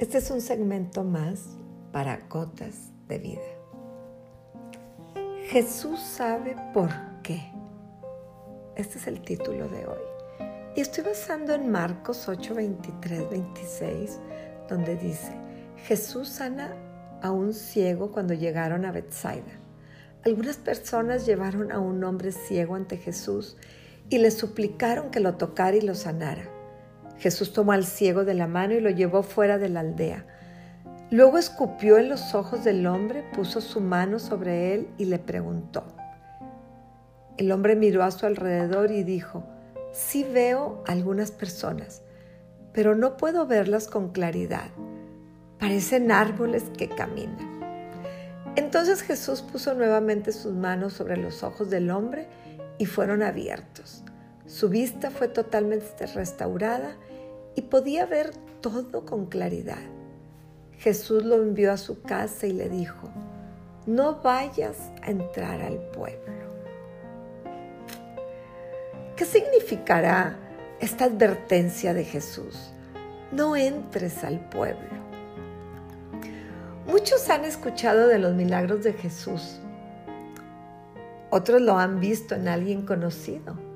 Este es un segmento más para gotas de vida. Jesús sabe por qué. Este es el título de hoy. Y estoy basando en Marcos 8, 23, 26, donde dice, Jesús sana a un ciego cuando llegaron a Bethsaida. Algunas personas llevaron a un hombre ciego ante Jesús y le suplicaron que lo tocara y lo sanara. Jesús tomó al ciego de la mano y lo llevó fuera de la aldea. Luego escupió en los ojos del hombre, puso su mano sobre él y le preguntó. El hombre miró a su alrededor y dijo, sí veo algunas personas, pero no puedo verlas con claridad. Parecen árboles que caminan. Entonces Jesús puso nuevamente sus manos sobre los ojos del hombre y fueron abiertos. Su vista fue totalmente restaurada y podía ver todo con claridad. Jesús lo envió a su casa y le dijo, no vayas a entrar al pueblo. ¿Qué significará esta advertencia de Jesús? No entres al pueblo. Muchos han escuchado de los milagros de Jesús. Otros lo han visto en alguien conocido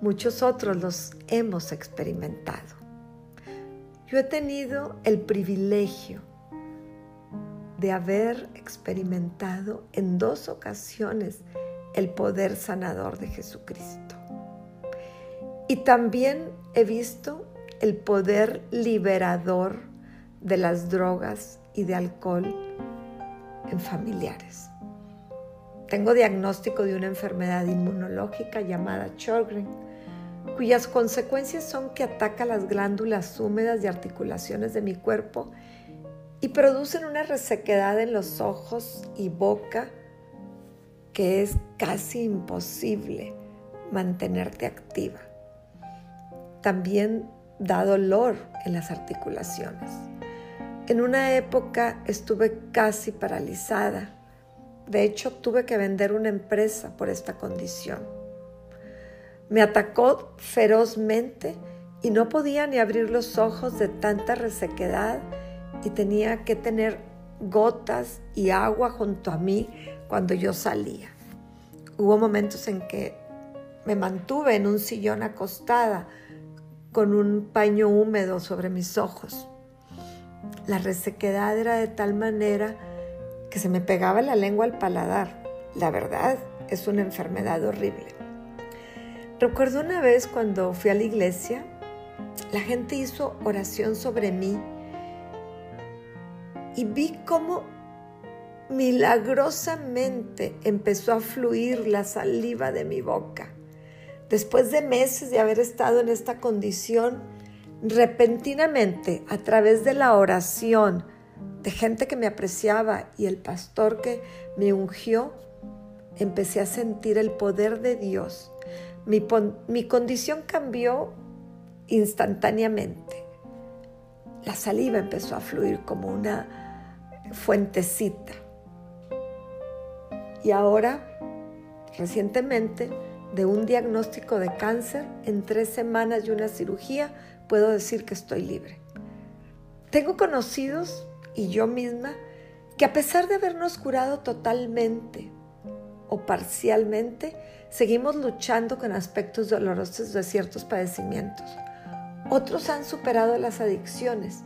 muchos otros los hemos experimentado. Yo he tenido el privilegio de haber experimentado en dos ocasiones el poder sanador de Jesucristo. Y también he visto el poder liberador de las drogas y de alcohol en familiares. Tengo diagnóstico de una enfermedad inmunológica llamada Sjogren cuyas consecuencias son que ataca las glándulas húmedas y articulaciones de mi cuerpo y producen una resequedad en los ojos y boca que es casi imposible mantenerte activa. También da dolor en las articulaciones. En una época estuve casi paralizada. De hecho, tuve que vender una empresa por esta condición. Me atacó ferozmente y no podía ni abrir los ojos de tanta resequedad y tenía que tener gotas y agua junto a mí cuando yo salía. Hubo momentos en que me mantuve en un sillón acostada con un paño húmedo sobre mis ojos. La resequedad era de tal manera que se me pegaba la lengua al paladar. La verdad es una enfermedad horrible. Recuerdo una vez cuando fui a la iglesia, la gente hizo oración sobre mí y vi cómo milagrosamente empezó a fluir la saliva de mi boca. Después de meses de haber estado en esta condición, repentinamente, a través de la oración de gente que me apreciaba y el pastor que me ungió, empecé a sentir el poder de Dios mi, condición cambió instantáneamente. La saliva empezó a fluir como una fuentecita. Y ahora, recientemente, de un diagnóstico de cáncer, en tres semanas y una cirugía, puedo decir que estoy libre. Tengo conocidos y yo misma que a pesar de habernos curado totalmente o parcialmente, seguimos luchando con aspectos dolorosos de ciertos padecimientos. Otros han superado las adicciones,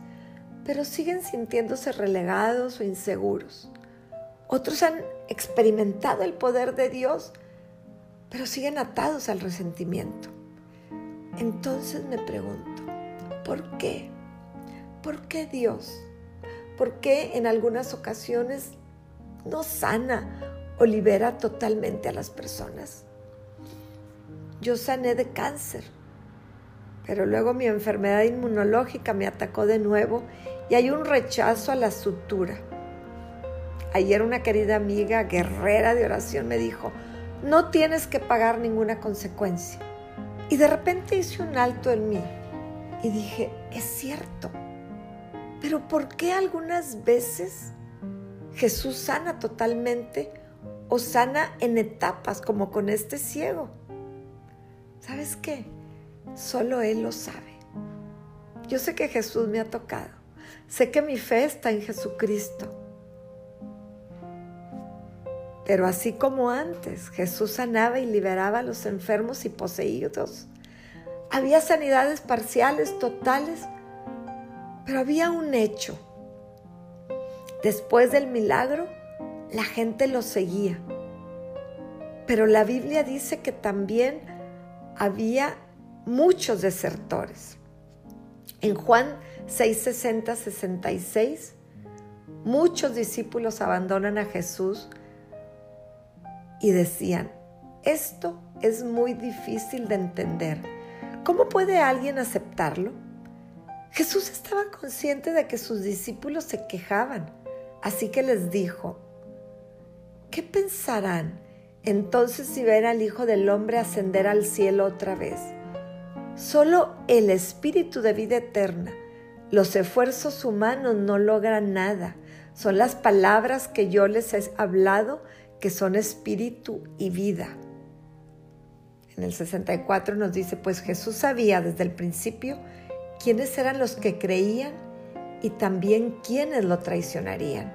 pero siguen sintiéndose relegados o inseguros. Otros han experimentado el poder de Dios, pero siguen atados al resentimiento. Entonces me pregunto, ¿por qué? ¿Por qué Dios? ¿Por qué en algunas ocasiones no sana o libera totalmente a las personas? yo sané de cáncer, pero luego mi enfermedad inmunológica me atacó de nuevo y hay un rechazo a la sutura. Ayer una querida amiga, guerrera de oración, me dijo, no tienes que pagar ninguna consecuencia. Y de repente hice un alto en mí y dije, es cierto, pero ¿por qué algunas veces Jesús sana totalmente o sana en etapas como con este ciego? ¿Sabes qué? Solo Él lo sabe. Yo sé que Jesús me ha tocado sé que mi fe está en Jesucristo. Pero así como antes, Jesús sanaba y liberaba a los enfermos y poseídos. Había sanidades parciales, totales, pero había un hecho. Después del milagro, la gente lo seguía. Pero la Biblia dice que también había muchos desertores. En Juan 6:60, 66, muchos discípulos abandonan a Jesús y decían, esto es muy difícil de entender. ¿Cómo puede alguien aceptarlo? Jesús estaba consciente de que sus discípulos se quejaban, así que les dijo, ¿qué pensarán entonces si ven al Hijo del Hombre ascender al cielo otra vez? Solo el Espíritu de vida eterna, los esfuerzos humanos no logran nada. Son las palabras que yo les he hablado que son espíritu y vida. En el 64 nos dice, pues Jesús sabía desde el principio quiénes eran los que creían y también quiénes lo traicionarían.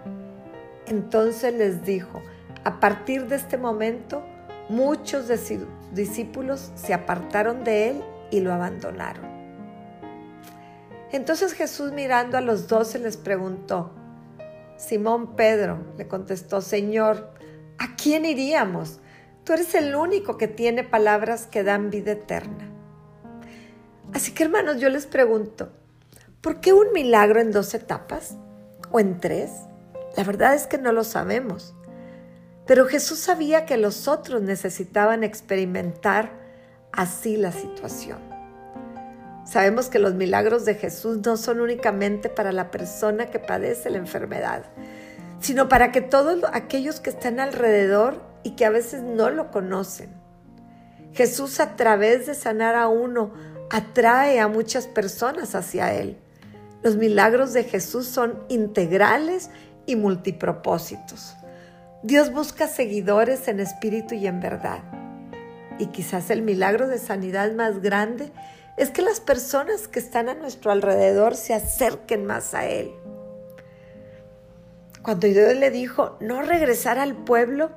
Entonces les dijo, a partir de este momento, muchos de sus discípulos se apartaron de él y lo abandonaron. Entonces Jesús mirando a los doce les preguntó, Simón Pedro le contestó, Señor, ¿a quién iríamos? Tú eres el único que tiene palabras que dan vida eterna. Así que hermanos, yo les pregunto, ¿por qué un milagro en dos etapas o en tres? La verdad es que no lo sabemos. Pero Jesús sabía que los otros necesitaban experimentar así la situación. Sabemos que los milagros de Jesús no son únicamente para la persona que padece la enfermedad, sino para que todos aquellos que están alrededor y que a veces no lo conocen. Jesús a través de sanar a uno atrae a muchas personas hacia Él. Los milagros de Jesús son integrales y multipropósitos. Dios busca seguidores en espíritu y en verdad. Y quizás el milagro de sanidad más grande es que las personas que están a nuestro alrededor se acerquen más a Él. Cuando Dios le dijo no regresar al pueblo,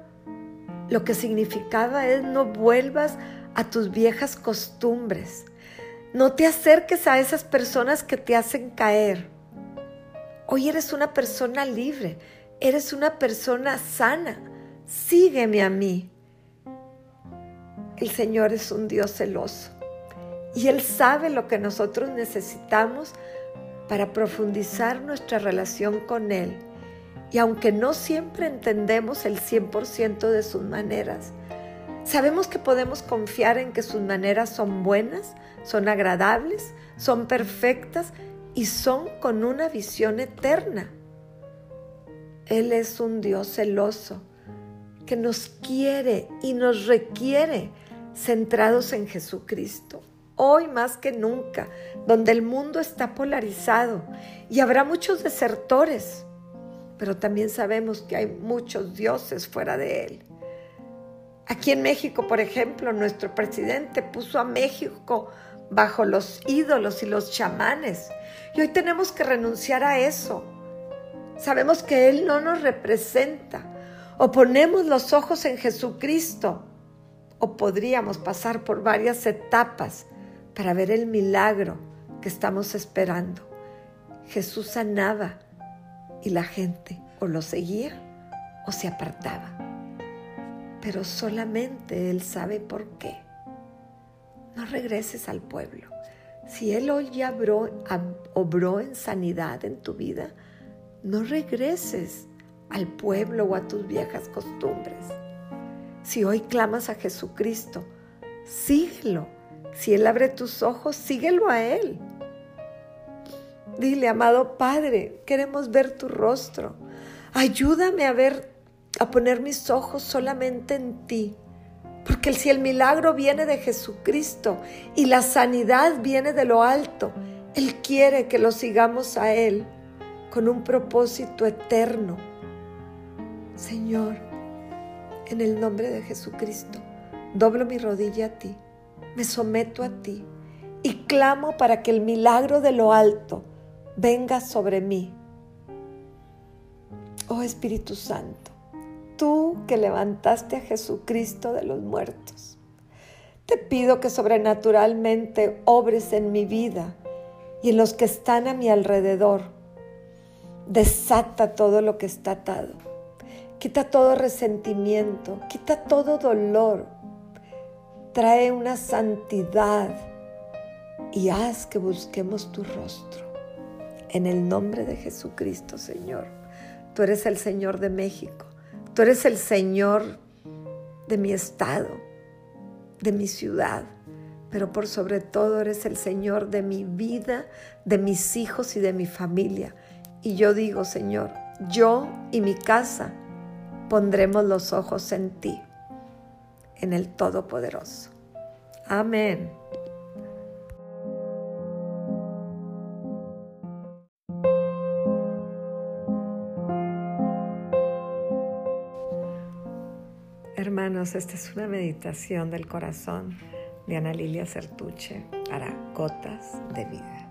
lo que significaba es no vuelvas a tus viejas costumbres. No te acerques a esas personas que te hacen caer. Hoy eres una persona libre, eres una persona sana. Sígueme a mí. El Señor es un Dios celoso y Él sabe lo que nosotros necesitamos para profundizar nuestra relación con Él y aunque no siempre entendemos el 100% de sus maneras, sabemos que podemos confiar en que sus maneras son buenas, son agradables, son perfectas y son con una visión eterna. Él es un Dios celoso que nos quiere y nos requiere centrados en Jesucristo. Hoy más que nunca, donde el mundo está polarizado y habrá muchos desertores, pero también sabemos que hay muchos dioses fuera de él. Aquí en México, por ejemplo, nuestro presidente puso a México bajo los ídolos y los chamanes. Y hoy tenemos que renunciar a eso. Sabemos que Él no nos representa. O ponemos los ojos en Jesucristo. O podríamos pasar por varias etapas para ver el milagro que estamos esperando. Jesús sanaba y la gente o lo seguía o se apartaba. Pero solamente Él sabe por qué. No regreses al pueblo. Si Él hoy ya obró, en sanidad en tu vida, no regreses al pueblo o a tus viejas costumbres. Si hoy clamas a Jesucristo, síguelo. Si Él abre tus ojos, síguelo a Él. Dile, amado Padre, queremos ver tu rostro. Ayúdame a ver, a poner mis ojos solamente en ti. Porque si el milagro viene de Jesucristo y la sanidad viene de lo alto, Él quiere que lo sigamos a Él con un propósito eterno. Señor, en el nombre de Jesucristo, doblo mi rodilla a ti, me someto a ti y clamo para que el milagro de lo alto venga sobre mí. Oh Espíritu Santo, tú que levantaste a Jesucristo de los muertos, te pido que sobrenaturalmente obres en mi vida y en los que están a mi alrededor. Desata todo lo que está atado. Quita todo resentimiento, quita todo dolor. Trae una santidad y haz que busquemos tu rostro. En el nombre de Jesucristo, Señor. Tú eres el Señor de México. Tú eres el Señor de mi estado, de mi ciudad, pero por sobre todo eres el Señor de mi vida, de mis hijos y de mi familia. Y yo digo, Señor, yo y mi casa pondremos los ojos en ti, en el Todopoderoso. Amén. Hermanos, esta es una meditación del corazón de Ana Lilia Certuche para Gotas de Vida.